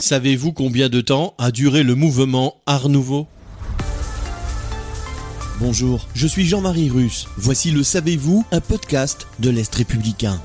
Savez-vous combien de temps a duré le mouvement Art Nouveau Bonjour, je suis Jean-Marie Russe. Voici le Savez-vous, un podcast de l'Est républicain.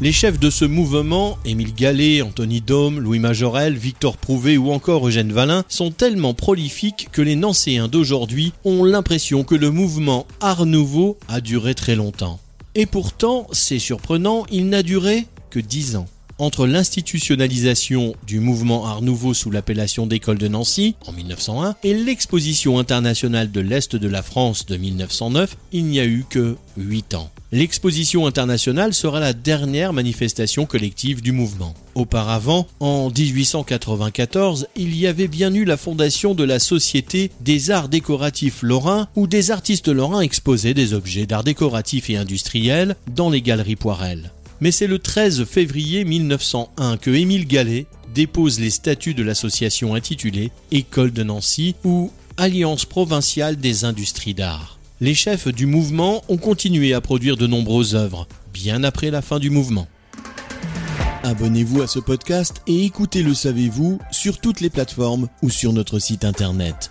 Les chefs de ce mouvement, Émile Gallet, Anthony Dôme, Louis Majorel, Victor Prouvé ou encore Eugène Valin, sont tellement prolifiques que les Nancéens d'aujourd'hui ont l'impression que le mouvement Art Nouveau a duré très longtemps. Et pourtant, c'est surprenant, il n'a duré que dix ans entre l'institutionnalisation du mouvement Art Nouveau sous l'appellation d'école de Nancy en 1901 et l'exposition internationale de l'Est de la France de 1909, il n'y a eu que 8 ans. L'exposition internationale sera la dernière manifestation collective du mouvement. Auparavant, en 1894, il y avait bien eu la fondation de la Société des arts décoratifs lorrains où des artistes lorrains exposaient des objets d'art décoratif et industriel dans les galeries Poirel mais c'est le 13 février 1901 que Émile Gallet dépose les statuts de l'association intitulée École de Nancy ou Alliance provinciale des industries d'art. Les chefs du mouvement ont continué à produire de nombreuses œuvres, bien après la fin du mouvement. Abonnez-vous à ce podcast et écoutez Le Savez-vous sur toutes les plateformes ou sur notre site internet.